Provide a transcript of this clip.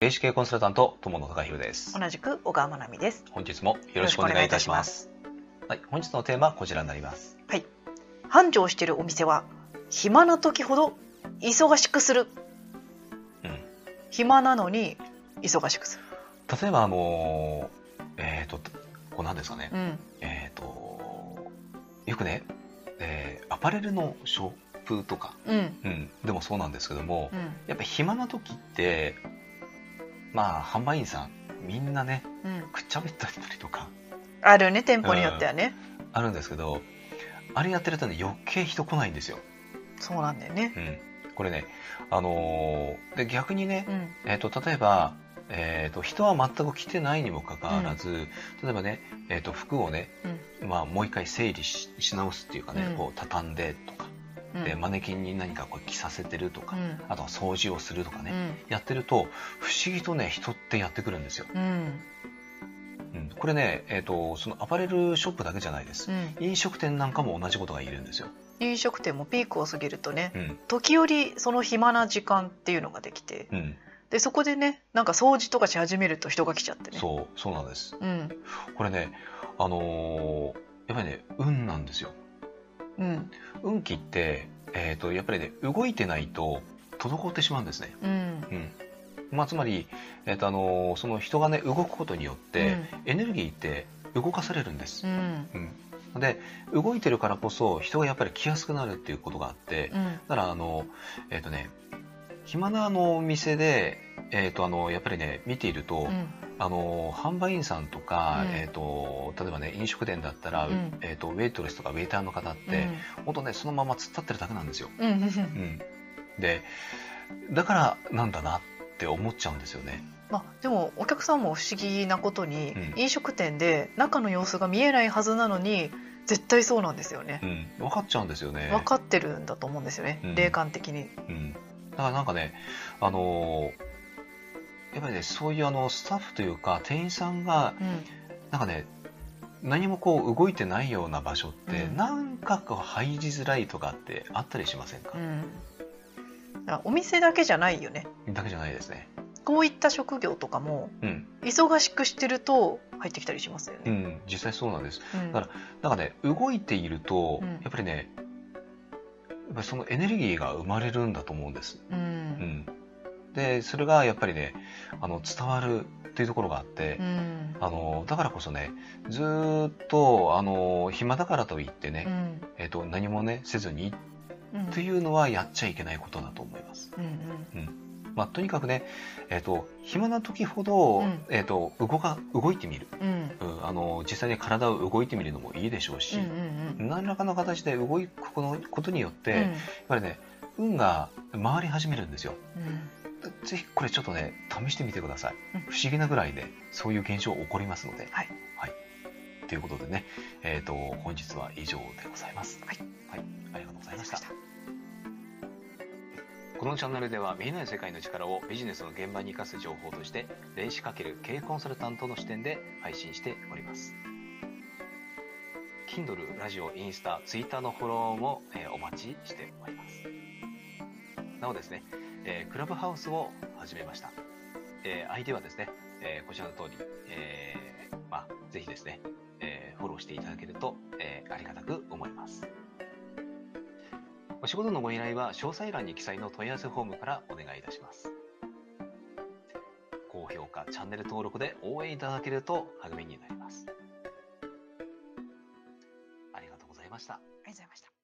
霊視系コンサルタント友野孝弘です同じく小川真奈美です。本日もよろしくお願いいたしますはい本日のテーマはこちらになります繁盛しているお店は暇な時ほど忙しくする。うん暇なのに忙しくする。例えばあのーえっ、とこうなんですかね、うん。えっ、とよくね、えーアパレルのショップとか、うん。うん、でもそうなんですけども、うん。やっぱ暇な時ってまあ販売員さんみんなねうん。くっちゃべったりとかあるね店舗によってはね。あるんですけどあれやってるとね余計人来ないんですよ、そうなんだよね。うん、これねあのーで逆にねう、ん。えー、と例えば、えー、と人は全く来てないにもかかわらず、例えばね、えー、と服をね、まあ、もう一回整理しし直すっていうかね、うんこう畳んでとか、うん。でマネキンに何かこう着させてるとか、うん。あとは掃除をするとかね、うん。やってると不思議とね人ってやってくるんですよ、うん。うん、これね、えー、とそのアパレルショップだけじゃないです、うん。飲食店なんかも同じことが言えるんですよ、飲食店もピークを過ぎるとね、うん時折その暇な時間っていうのができて、うん、でそこでね、なんか掃除とかし始めると人が来ちゃってね。そうそうなんですう。うん。これねあのーやっぱりね運なんですようん。運気って、えー、とやっぱりね動いてないと滞ってしまうんですね、うん。うんまあ、つまり、えーとあのーその人がね動くことによって、エネルギーって動かされるんですう、ん。うん、で動いてるからこそ人がやっぱり来やすくなるっていうことがあって、うん。だからあのえっ、とね暇なあのお店で、えー、とあのやっぱりね見ていると、うん。あの販売員さんとか、うん。えー、と例えばね飲食店だったら、うん。えー、とウェイトレスとかウェイターの方って、本当ねそのまま突っ立ってるだけなんですよ、うん。うん。うん、でだからなんだなって思っちゃうんですよね。まあ、でもお客さんも不思議なことに、うん。飲食店で中の様子が見えないはずなのに絶対そうなんですよね。う、ん。分かっちゃうんですよね。分かってるんだと思うんですよね、うん。霊感的に。うん、だからなんかねあのーやっぱりねそういうあのスタッフというか店員さんがうん。なんかね何もこう動いてないような場所って、うん。なんかこう入りづらいとかってあったりしませんか？う、ん。お店だけじゃないよね。だけじゃないですね。こういった職業とかもうん、忙しくしてると入ってきたりしますよね、うん、実際そうなんです。うん。だかなんかね動いていると、うん。やっぱりねやっぱりそのエネルギーが生まれるんだと思うんです、うん。うん、でそれがやっぱりねあの伝わるっていうところがあって、うん。あのだからこそねずーっとあの暇だからといってね、うん。えっと何もねせずにうん。というのはやっちゃいけないことだと思います。うんまあ、とにかくね、えっと暇な時ほど、うん。えっと動か動いてみる、うん。うん。うん、あの実際に体を動いてみるのもいいでしょうし、うんうん何らかの形で動くことによって、うんやっぱりね運が回り始めるんですよ。うんぜひこれちょっとね試してみてください。うん不思議なぐらいねそういう現象起こりますので。はいはい。ということでね、えっ、と本日は以上でございます。はい。はい。ありがとうございました。このチャンネルでは見えない世界の力をビジネスの現場に生かす情報として霊視×経営コンサルタントの視点で配信しております。Kindle、ラジオ、インスタ、ツイッターのフォローも、えーお待ちしております。なおですね、えークラブハウスを始めました。えー、相手はですね、えーこちらの通り、えーまあ、ぜひですね、えーフォローしていただけると、えーありがたく思います。お仕事のご依頼は詳細欄に記載の問い合わせフォームからお願いいたします。高評価、チャンネル登録で応援いただけると励みになります。ありがとうございました。ありがとうございました